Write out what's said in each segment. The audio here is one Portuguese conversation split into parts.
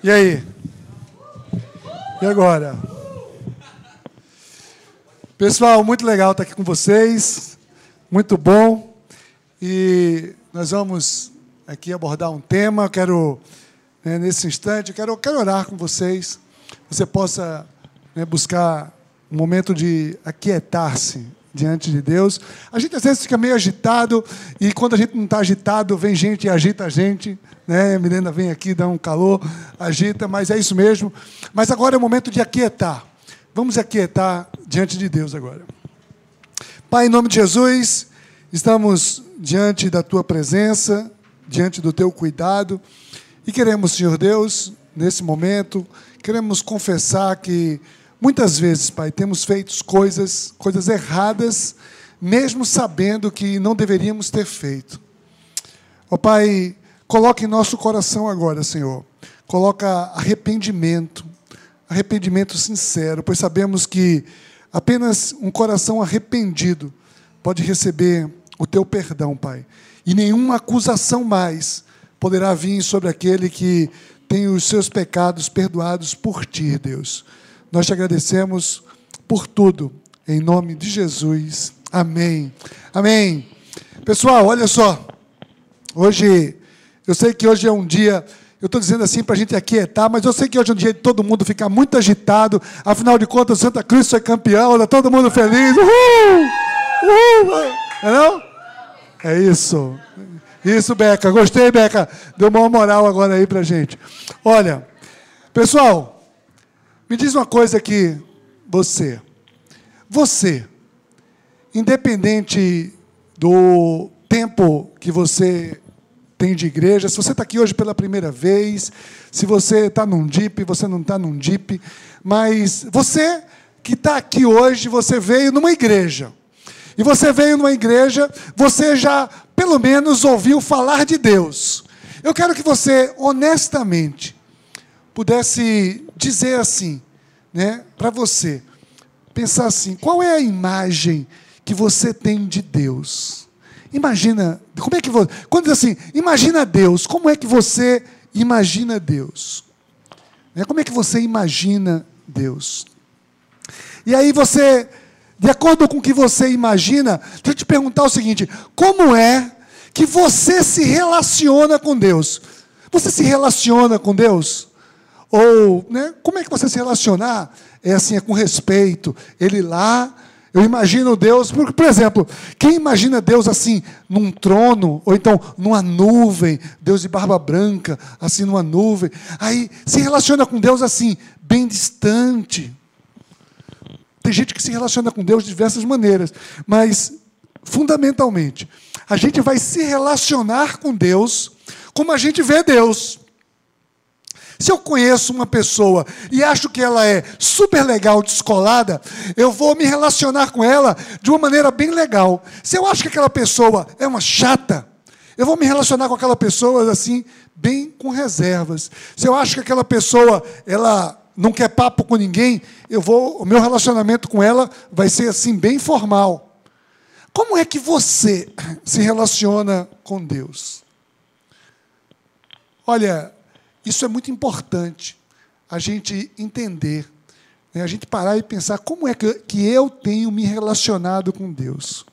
E aí? E agora? Pessoal, muito legal estar aqui com vocês. Muito bom. E nós vamos aqui abordar um tema. Eu quero, né, nesse instante, eu quero, eu quero orar com vocês. Você possa né, buscar um momento de aquietar-se diante de Deus. A gente às vezes fica meio agitado, e quando a gente não está agitado, vem gente e agita a gente. Né? A Milena vem aqui, dá um calor, agita, mas é isso mesmo. Mas agora é o momento de aquietar. Vamos aquietar diante de Deus agora. Pai, em nome de Jesus, estamos diante da tua presença, diante do teu cuidado, e queremos, Senhor Deus, nesse momento, queremos confessar que Muitas vezes, Pai, temos feito coisas, coisas erradas, mesmo sabendo que não deveríamos ter feito. Ó oh, Pai, coloque em nosso coração agora, Senhor, coloca arrependimento, arrependimento sincero, pois sabemos que apenas um coração arrependido pode receber o teu perdão, Pai. E nenhuma acusação mais poderá vir sobre aquele que tem os seus pecados perdoados por ti, Deus. Nós te agradecemos por tudo, em nome de Jesus. Amém. Amém. Pessoal, olha só. Hoje, eu sei que hoje é um dia, eu estou dizendo assim para a gente aquietar, mas eu sei que hoje é um dia de todo mundo ficar muito agitado. Afinal de contas, Santa Cruz foi campeão, está todo mundo feliz. Uhul! Uhul! É não? É isso. Isso, Beca. Gostei, Beca. Deu uma moral agora aí para gente. Olha, pessoal, me diz uma coisa aqui, você. Você, independente do tempo que você tem de igreja, se você está aqui hoje pela primeira vez, se você está num DIP, você não está num DIP, mas você que está aqui hoje, você veio numa igreja. E você veio numa igreja, você já pelo menos ouviu falar de Deus. Eu quero que você, honestamente, pudesse dizer assim, né, para você, pensar assim: qual é a imagem que você tem de Deus? Imagina, como é que você. Quando diz assim, imagina Deus, como é que você imagina Deus? Né, como é que você imagina Deus? E aí você, de acordo com o que você imagina, deixa eu te perguntar o seguinte: como é que você se relaciona com Deus? Você se relaciona com Deus? Ou, né, como é que você se relacionar? É assim, é com respeito. Ele lá, eu imagino Deus, por, por exemplo, quem imagina Deus assim, num trono, ou então numa nuvem, Deus de barba branca, assim numa nuvem, aí se relaciona com Deus assim, bem distante. Tem gente que se relaciona com Deus de diversas maneiras, mas, fundamentalmente, a gente vai se relacionar com Deus como a gente vê Deus. Se eu conheço uma pessoa e acho que ela é super legal, descolada, eu vou me relacionar com ela de uma maneira bem legal. Se eu acho que aquela pessoa é uma chata, eu vou me relacionar com aquela pessoa assim, bem com reservas. Se eu acho que aquela pessoa ela não quer papo com ninguém, eu vou, o meu relacionamento com ela vai ser assim bem formal. Como é que você se relaciona com Deus? Olha, isso é muito importante, a gente entender, né? a gente parar e pensar como é que, eu tenho me relacionado com Deus.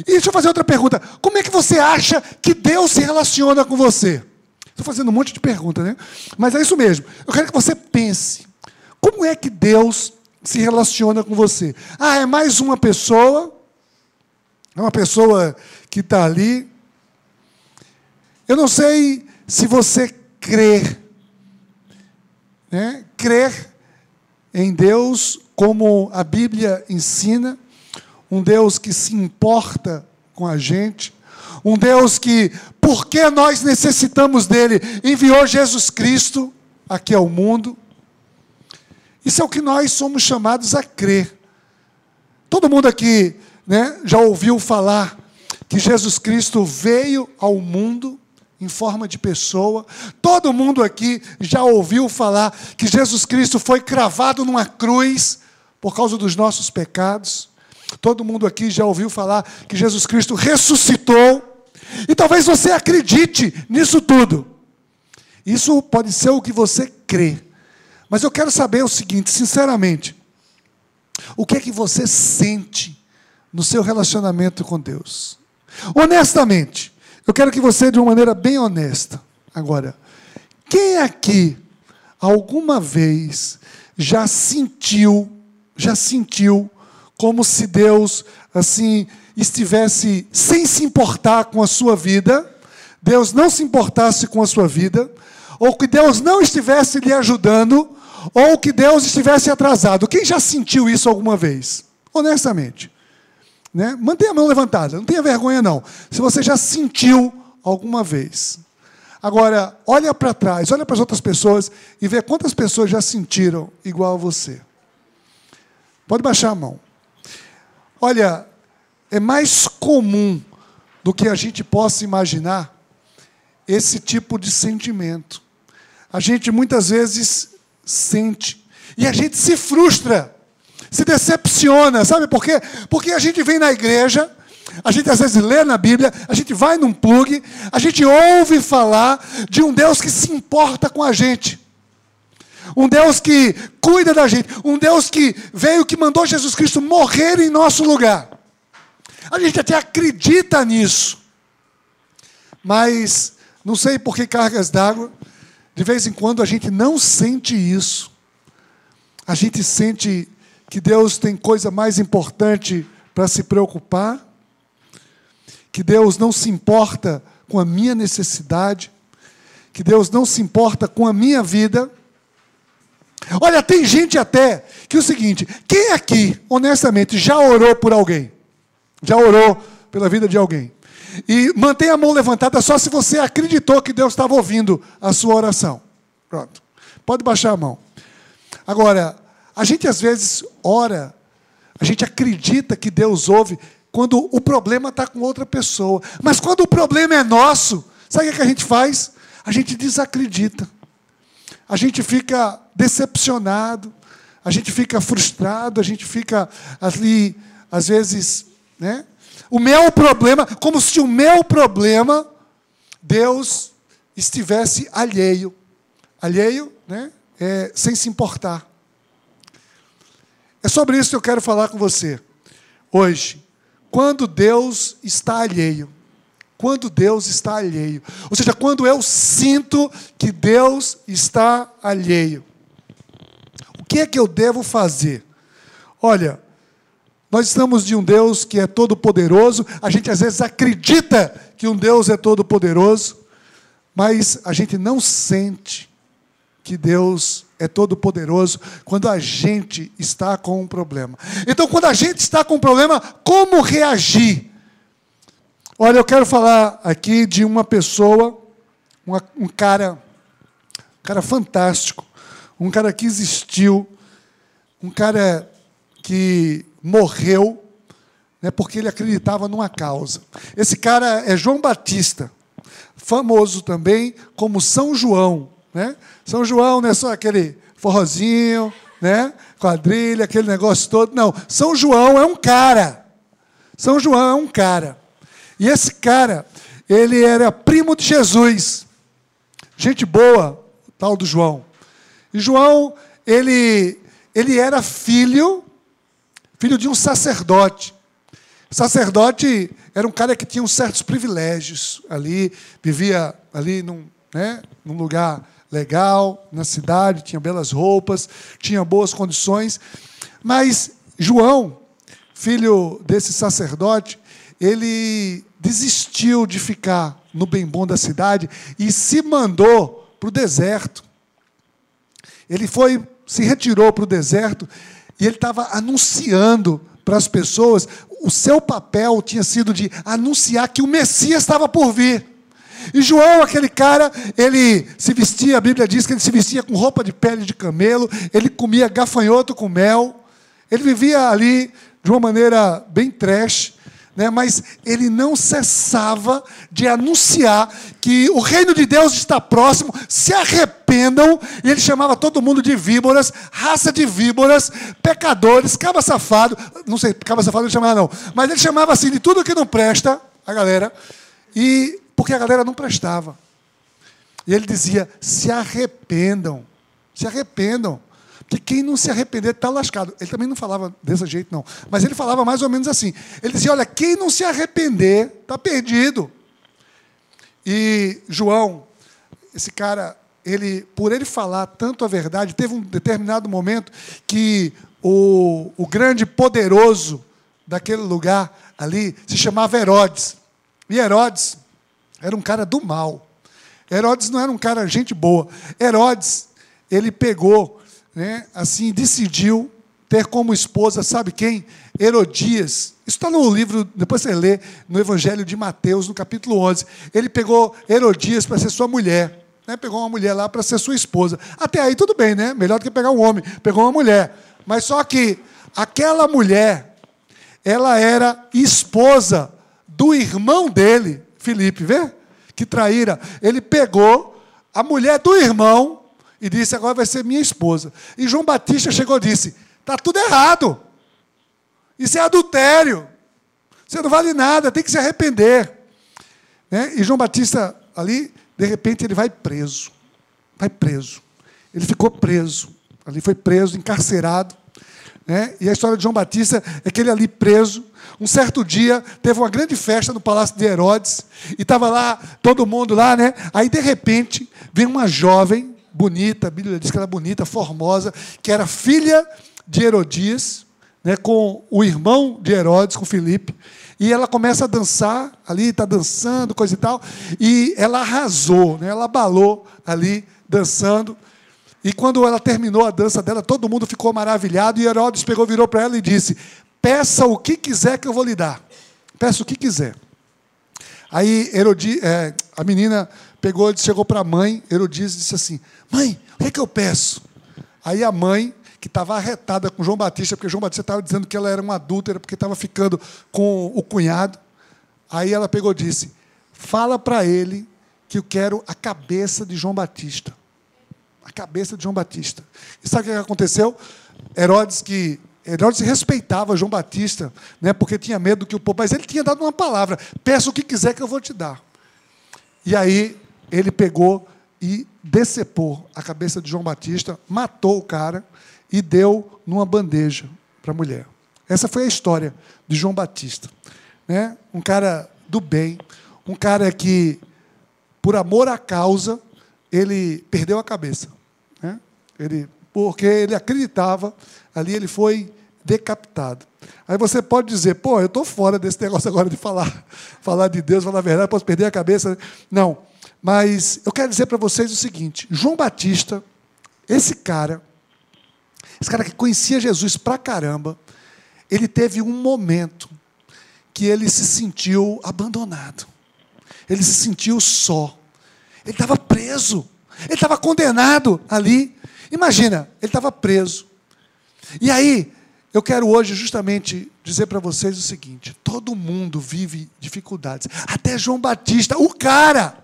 E deixa eu fazer outra pergunta: como é que você acha que Deus se relaciona com você? Estou fazendo um monte de perguntas, né? Mas é isso mesmo. Eu quero que você pense: como é que Deus se relaciona com você? Ah, é mais uma pessoa, é uma pessoa que está ali. Eu não sei se você crê né? crer em Deus como a Bíblia ensina, um Deus que se importa com a gente, um Deus que, porque nós necessitamos dele, enviou Jesus Cristo aqui ao mundo. Isso é o que nós somos chamados a crer. Todo mundo aqui né, já ouviu falar que Jesus Cristo veio ao mundo em forma de pessoa. Todo mundo aqui já ouviu falar que Jesus Cristo foi cravado numa cruz por causa dos nossos pecados. Todo mundo aqui já ouviu falar que Jesus Cristo ressuscitou. E talvez você acredite nisso tudo. Isso pode ser o que você crê. Mas eu quero saber o seguinte, sinceramente, o que é que você sente no seu relacionamento com Deus? Honestamente, eu quero que você, de uma maneira bem honesta, agora, quem aqui alguma vez já sentiu, já sentiu como se Deus assim estivesse sem se importar com a sua vida, Deus não se importasse com a sua vida, ou que Deus não estivesse lhe ajudando, ou que Deus estivesse atrasado. Quem já sentiu isso alguma vez? Honestamente. Né? Mantenha a mão levantada, não tenha vergonha não. Se você já sentiu alguma vez. Agora, olha para trás, olha para as outras pessoas e vê quantas pessoas já sentiram igual a você. Pode baixar a mão. Olha, é mais comum do que a gente possa imaginar esse tipo de sentimento. A gente muitas vezes sente e a gente se frustra, se decepciona, sabe por quê? Porque a gente vem na igreja, a gente às vezes lê na Bíblia, a gente vai num plug, a gente ouve falar de um Deus que se importa com a gente. Um Deus que cuida da gente, um Deus que veio, que mandou Jesus Cristo morrer em nosso lugar. A gente até acredita nisso. Mas não sei por que cargas d'água, de vez em quando a gente não sente isso. A gente sente que Deus tem coisa mais importante para se preocupar, que Deus não se importa com a minha necessidade, que Deus não se importa com a minha vida. Olha, tem gente até que é o seguinte: quem aqui, honestamente, já orou por alguém? Já orou pela vida de alguém? E mantenha a mão levantada só se você acreditou que Deus estava ouvindo a sua oração. Pronto. Pode baixar a mão. Agora, a gente às vezes ora, a gente acredita que Deus ouve quando o problema está com outra pessoa. Mas quando o problema é nosso, sabe o que a gente faz? A gente desacredita. A gente fica decepcionado, a gente fica frustrado, a gente fica ali, às vezes, né? O meu problema, como se o meu problema, Deus estivesse alheio. Alheio, né? É, sem se importar. É sobre isso que eu quero falar com você hoje. Quando Deus está alheio. Quando Deus está alheio. Ou seja, quando eu sinto que Deus está alheio. O que é que eu devo fazer? Olha, nós estamos de um Deus que é todo-poderoso, a gente às vezes acredita que um Deus é todo-poderoso, mas a gente não sente que Deus é todo-poderoso quando a gente está com um problema. Então, quando a gente está com um problema, como reagir? Olha, eu quero falar aqui de uma pessoa, uma, um cara, um cara fantástico, um cara que existiu, um cara que morreu né, porque ele acreditava numa causa. Esse cara é João Batista, famoso também como São João. Né? São João não é só aquele forrozinho, né? quadrilha, aquele negócio todo. Não, São João é um cara. São João é um cara. E esse cara, ele era primo de Jesus. Gente boa, tal do João. E João, ele, ele era filho filho de um sacerdote. Sacerdote era um cara que tinha uns certos privilégios ali, vivia ali num, né, num lugar legal, na cidade, tinha belas roupas, tinha boas condições. Mas João, filho desse sacerdote, ele desistiu de ficar no bem bom da cidade e se mandou para o deserto. Ele foi, se retirou para o deserto e ele estava anunciando para as pessoas, o seu papel tinha sido de anunciar que o Messias estava por vir. E João, aquele cara, ele se vestia, a Bíblia diz que ele se vestia com roupa de pele de camelo, ele comia gafanhoto com mel, ele vivia ali de uma maneira bem trash, né? mas ele não cessava de anunciar que o reino de Deus está próximo, se arrependam, e ele chamava todo mundo de víboras, raça de víboras, pecadores, caba safado, não sei, caba safado ele chamava não, mas ele chamava assim de tudo que não presta, a galera, e porque a galera não prestava. E ele dizia: se arrependam, Se arrependam. Porque quem não se arrepender está lascado. Ele também não falava desse jeito, não. Mas ele falava mais ou menos assim. Ele dizia: olha, quem não se arrepender está perdido. E João, esse cara, ele, por ele falar tanto a verdade, teve um determinado momento que o, o grande poderoso daquele lugar ali se chamava Herodes. E Herodes era um cara do mal. Herodes não era um cara gente boa. Herodes, ele pegou né, assim, decidiu ter como esposa, sabe quem? Herodias. Isso está no livro, depois você lê, no Evangelho de Mateus, no capítulo 11. Ele pegou Herodias para ser sua mulher. Né? Pegou uma mulher lá para ser sua esposa. Até aí tudo bem, né? Melhor do que pegar um homem. Pegou uma mulher. Mas só que aquela mulher, ela era esposa do irmão dele, Felipe, vê? Que traíra. Ele pegou a mulher do irmão e disse: Agora vai ser minha esposa. E João Batista chegou e disse: Está tudo errado. Isso é adultério. Você não vale nada, tem que se arrepender. Né? E João Batista, ali, de repente, ele vai preso. Vai preso. Ele ficou preso. Ali foi preso, encarcerado. Né? E a história de João Batista é que ele ali preso, um certo dia, teve uma grande festa no palácio de Herodes, e estava lá, todo mundo lá, né? Aí, de repente, vem uma jovem, bonita, a Bíblia diz que era bonita, formosa, que era filha de Herodias, né, com o irmão de Herodes, com Filipe, e ela começa a dançar ali, está dançando, coisa e tal, e ela arrasou, né, ela abalou ali, dançando, e quando ela terminou a dança dela, todo mundo ficou maravilhado, e Herodes pegou, virou para ela e disse: Peça o que quiser que eu vou lhe dar. Peça o que quiser. Aí Herodi, é, a menina pegou, chegou para a mãe, Herodias, disse assim: Mãe, o que é que eu peço? Aí a mãe, que estava arretada com João Batista, porque João Batista estava dizendo que ela era uma adúltera, porque estava ficando com o cunhado. Aí ela pegou e disse: Fala para ele que eu quero a cabeça de João Batista. A cabeça de João Batista. E sabe o que aconteceu? Herodes, que Herodes respeitava João Batista, né, porque tinha medo que o povo. Mas ele tinha dado uma palavra: peça o que quiser que eu vou te dar. E aí ele pegou e decepou a cabeça de João Batista, matou o cara e deu numa bandeja para a mulher. Essa foi a história de João Batista. Né? Um cara do bem, um cara que, por amor à causa, ele perdeu a cabeça. Ele, porque ele acreditava, ali ele foi decapitado. Aí você pode dizer, pô, eu estou fora desse negócio agora de falar, falar de Deus, falar a verdade, posso perder a cabeça. Não. Mas eu quero dizer para vocês o seguinte: João Batista, esse cara, esse cara que conhecia Jesus pra caramba, ele teve um momento que ele se sentiu abandonado. Ele se sentiu só. Ele estava preso. Ele estava condenado ali. Imagina, ele estava preso. E aí, eu quero hoje justamente dizer para vocês o seguinte: todo mundo vive dificuldades. Até João Batista, o cara.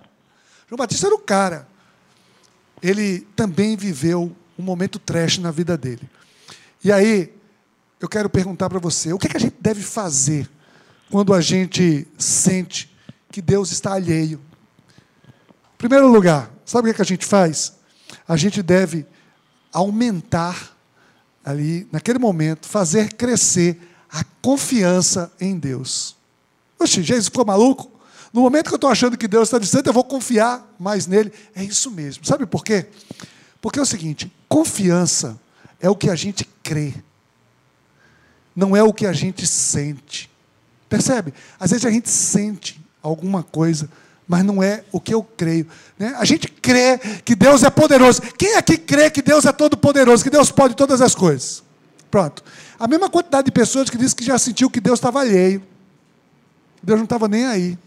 João Batista era o cara. Ele também viveu um momento trash na vida dele. E aí, eu quero perguntar para você: o que, é que a gente deve fazer quando a gente sente que Deus está alheio? Em primeiro lugar, sabe o que, é que a gente faz? A gente deve aumentar ali, naquele momento, fazer crescer a confiança em Deus. Oxe, Jesus ficou maluco? No momento que eu estou achando que Deus está distante, eu vou confiar mais nele. É isso mesmo. Sabe por quê? Porque é o seguinte: confiança é o que a gente crê, não é o que a gente sente. Percebe? Às vezes a gente sente alguma coisa, mas não é o que eu creio. Né? A gente crê que Deus é poderoso. Quem aqui crê que Deus é todo poderoso, que Deus pode todas as coisas? Pronto. A mesma quantidade de pessoas que diz que já sentiu que Deus estava alheio. Deus não estava nem aí.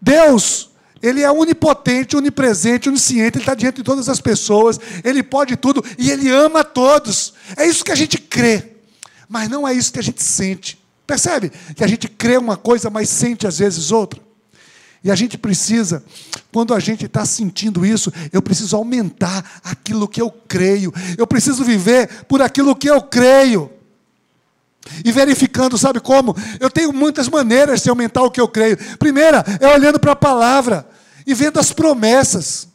Deus, Ele é onipotente, onipresente, onisciente, Ele está diante de todas as pessoas, Ele pode tudo e Ele ama todos. É isso que a gente crê, mas não é isso que a gente sente. Percebe? Que a gente crê uma coisa, mas sente às vezes outra. E a gente precisa, quando a gente está sentindo isso, eu preciso aumentar aquilo que eu creio. Eu preciso viver por aquilo que eu creio. E verificando, sabe como? Eu tenho muitas maneiras de aumentar o que eu creio. Primeira é olhando para a palavra e vendo as promessas.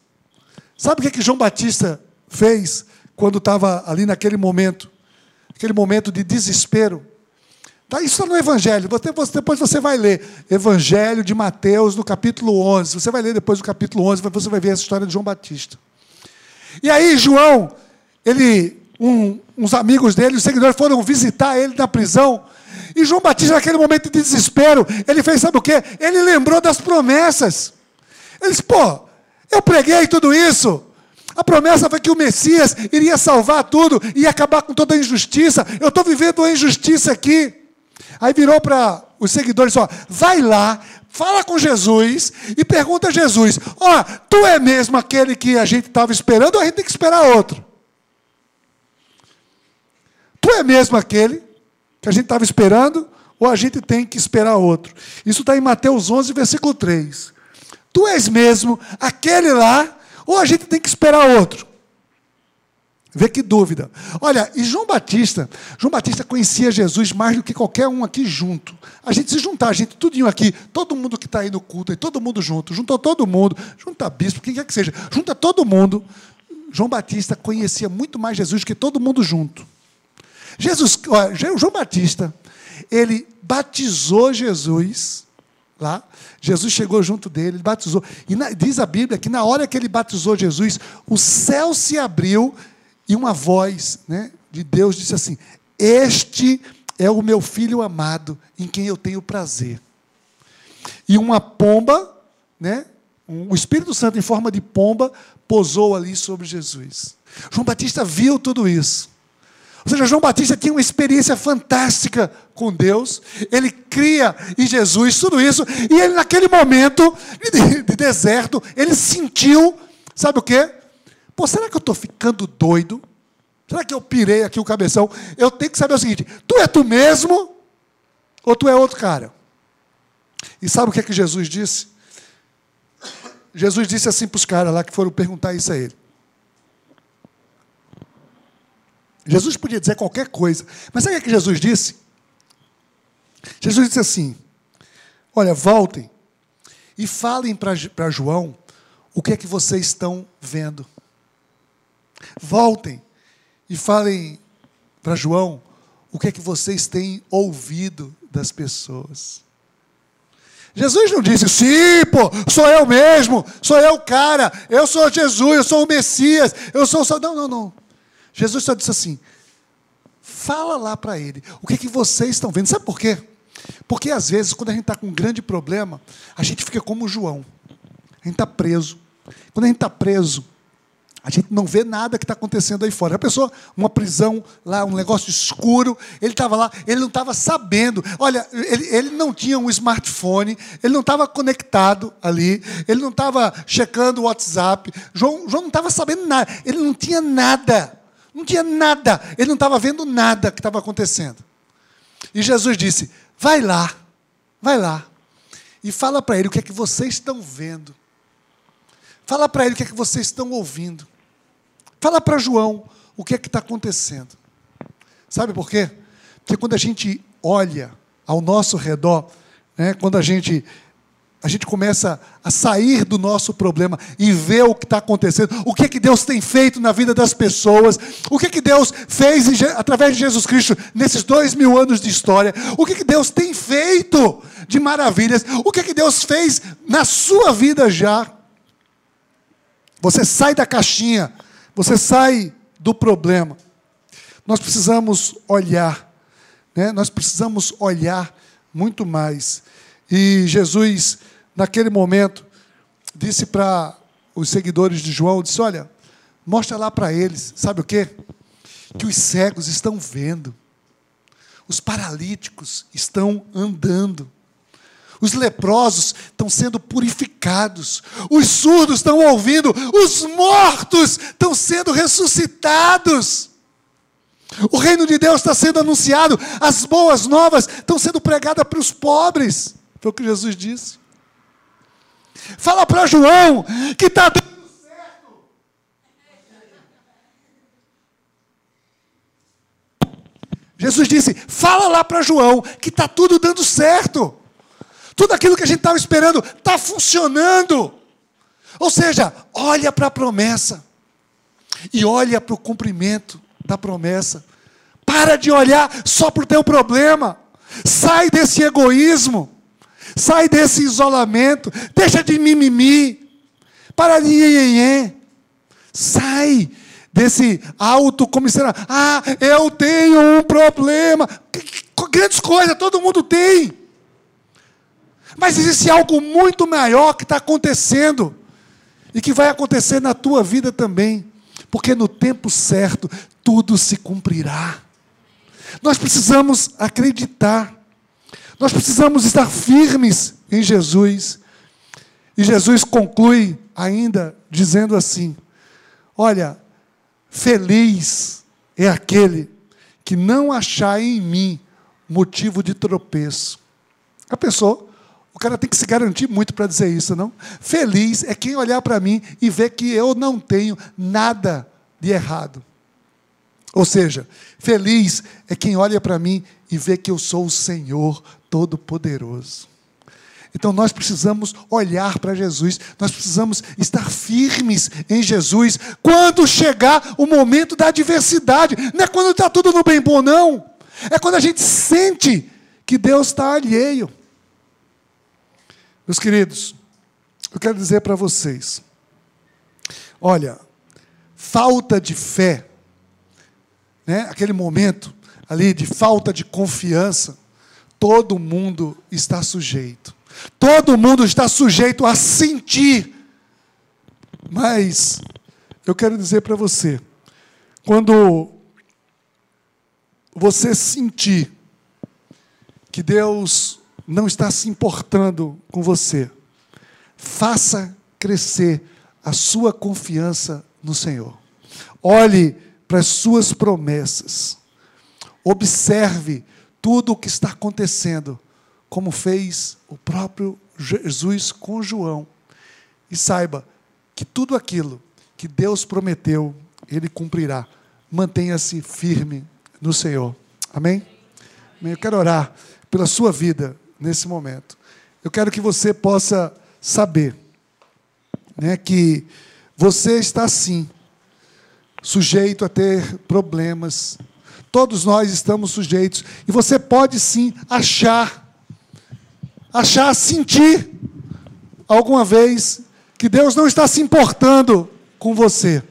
Sabe o que, é que João Batista fez quando estava ali naquele momento, aquele momento de desespero. Tá, isso está no Evangelho. depois você vai ler. Evangelho de Mateus, no capítulo 11. Você vai ler depois do capítulo 11, você vai ver essa história de João Batista. E aí, João, ele, um, uns amigos dele, os seguidores, foram visitar ele na prisão. E João Batista, naquele momento de desespero, ele fez, sabe o quê? Ele lembrou das promessas. Ele disse, pô, eu preguei tudo isso. A promessa foi que o Messias iria salvar tudo, ia acabar com toda a injustiça. Eu estou vivendo uma injustiça aqui. Aí virou para os seguidores: ó, vai lá, fala com Jesus e pergunta a Jesus: ó, tu é mesmo aquele que a gente estava esperando ou a gente tem que esperar outro? Tu é mesmo aquele que a gente estava esperando ou a gente tem que esperar outro? Isso está em Mateus 11, versículo 3. Tu és mesmo aquele lá ou a gente tem que esperar outro? Vê que dúvida. Olha, e João Batista, João Batista conhecia Jesus mais do que qualquer um aqui junto. A gente se juntar, a gente tudinho aqui, todo mundo que está aí no culto, e todo mundo junto, juntou todo mundo, junta bispo, quem quer que seja, junta todo mundo. João Batista conhecia muito mais Jesus que todo mundo junto. Jesus, olha, João Batista, ele batizou Jesus lá. Jesus chegou junto dele, ele batizou. E na, diz a Bíblia que na hora que ele batizou Jesus, o céu se abriu e uma voz né, de Deus disse assim: Este é o meu filho amado, em quem eu tenho prazer. E uma pomba, né, o Espírito Santo em forma de pomba, posou ali sobre Jesus. João Batista viu tudo isso. Ou seja, João Batista tinha uma experiência fantástica com Deus, ele cria em Jesus tudo isso, e ele, naquele momento de, de deserto, ele sentiu, sabe o quê? Pô, será que eu estou ficando doido? Será que eu pirei aqui o cabeção? Eu tenho que saber o seguinte: tu é tu mesmo ou tu é outro cara? E sabe o que é que Jesus disse? Jesus disse assim para os caras lá que foram perguntar isso a ele. Jesus podia dizer qualquer coisa, mas sabe o que, é que Jesus disse? Jesus disse assim: Olha, voltem e falem para João o que é que vocês estão vendo. Voltem e falem para João o que é que vocês têm ouvido das pessoas. Jesus não disse, sim, pô, sou eu mesmo, sou eu o cara, eu sou Jesus, eu sou o Messias, eu sou o. Não, não, não. Jesus só disse assim: fala lá para ele, o que, é que vocês estão vendo? Sabe por quê? Porque às vezes, quando a gente está com um grande problema, a gente fica como João, a gente está preso. Quando a gente está preso, a gente não vê nada que está acontecendo aí fora. A pessoa, uma prisão lá, um negócio escuro, ele estava lá, ele não estava sabendo. Olha, ele, ele não tinha um smartphone, ele não estava conectado ali, ele não estava checando o WhatsApp. João, João não estava sabendo nada, ele não tinha nada, não tinha nada, ele não estava vendo nada que estava acontecendo. E Jesus disse: vai lá, vai lá, e fala para ele o que é que vocês estão vendo. Fala para ele o que é que vocês estão ouvindo. Fala para João o que é que está acontecendo. Sabe por quê? Porque quando a gente olha ao nosso redor, né, quando a gente a gente começa a sair do nosso problema e ver o que está acontecendo, o que é que Deus tem feito na vida das pessoas, o que é que Deus fez através de Jesus Cristo nesses dois mil anos de história, o que é que Deus tem feito de maravilhas, o que é que Deus fez na sua vida já. Você sai da caixinha você sai do problema. Nós precisamos olhar, né? nós precisamos olhar muito mais. E Jesus, naquele momento, disse para os seguidores de João: disse, Olha, mostra lá para eles, sabe o quê? Que os cegos estão vendo, os paralíticos estão andando, os leprosos estão sendo purificados. Os surdos estão ouvindo. Os mortos estão sendo ressuscitados. O reino de Deus está sendo anunciado. As boas novas estão sendo pregadas para os pobres. Foi o que Jesus disse. Fala para João que está dando certo. Jesus disse: fala lá para João que está tudo dando certo. Tudo aquilo que a gente estava esperando está funcionando. Ou seja, olha para a promessa. e olha para o cumprimento da promessa. Para de olhar só para o teu problema. Sai desse egoísmo. Sai desse isolamento. Deixa de mimimi. Para de nhenhenhê. Sai desse autocomissário. Ah, eu tenho um problema. Grandes coisas, todo mundo tem. Mas existe algo muito maior que está acontecendo. E que vai acontecer na tua vida também. Porque no tempo certo, tudo se cumprirá. Nós precisamos acreditar. Nós precisamos estar firmes em Jesus. E Jesus conclui ainda dizendo assim: Olha, feliz é aquele que não achar em mim motivo de tropeço. A pessoa, o cara tem que se garantir muito para dizer isso, não? Feliz é quem olhar para mim e ver que eu não tenho nada de errado. Ou seja, feliz é quem olha para mim e vê que eu sou o Senhor Todo-Poderoso. Então nós precisamos olhar para Jesus, nós precisamos estar firmes em Jesus quando chegar o momento da adversidade. Não é quando está tudo no bem bom, não. É quando a gente sente que Deus está alheio. Meus queridos, eu quero dizer para vocês: olha, falta de fé, né, aquele momento ali de falta de confiança, todo mundo está sujeito. Todo mundo está sujeito a sentir. Mas eu quero dizer para você, quando você sentir que Deus não está se importando com você, faça crescer a sua confiança no Senhor. Olhe para as suas promessas. Observe tudo o que está acontecendo como fez o próprio Jesus com João. E saiba que tudo aquilo que Deus prometeu, Ele cumprirá. Mantenha-se firme no Senhor. Amém? Amém? Eu quero orar pela sua vida nesse momento. Eu quero que você possa saber né, que você está sim sujeito a ter problemas. Todos nós estamos sujeitos. E você pode sim achar achar, sentir alguma vez que Deus não está se importando com você.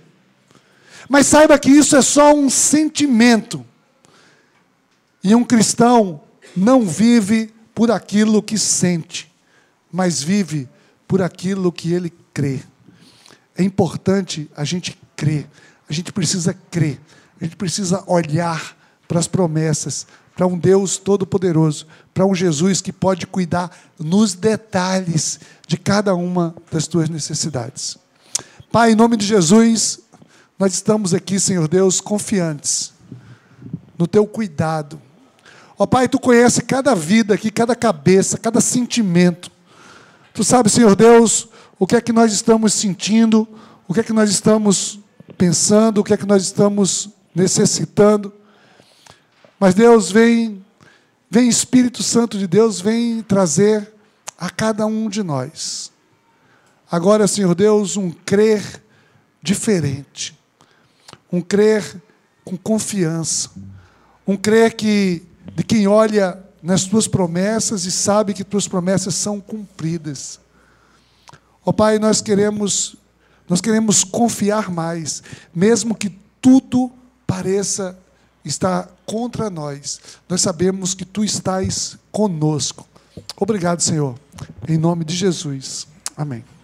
Mas saiba que isso é só um sentimento. E um cristão não vive por aquilo que sente, mas vive por aquilo que ele crê. É importante a gente crer, a gente precisa crer, a gente precisa olhar para as promessas, para um Deus todo-poderoso, para um Jesus que pode cuidar nos detalhes de cada uma das tuas necessidades. Pai, em nome de Jesus, nós estamos aqui, Senhor Deus, confiantes no teu cuidado. Ó Pai, tu conhece cada vida aqui, cada cabeça, cada sentimento. Tu sabes, Senhor Deus, o que é que nós estamos sentindo, o que é que nós estamos pensando, o que é que nós estamos necessitando. Mas Deus vem, vem Espírito Santo de Deus, vem trazer a cada um de nós. Agora, Senhor Deus, um crer diferente, um crer com confiança, um crer que de quem olha nas tuas promessas e sabe que tuas promessas são cumpridas. Ó oh, Pai, nós queremos nós queremos confiar mais, mesmo que tudo pareça está contra nós, nós sabemos que tu estás conosco. Obrigado, Senhor. Em nome de Jesus. Amém.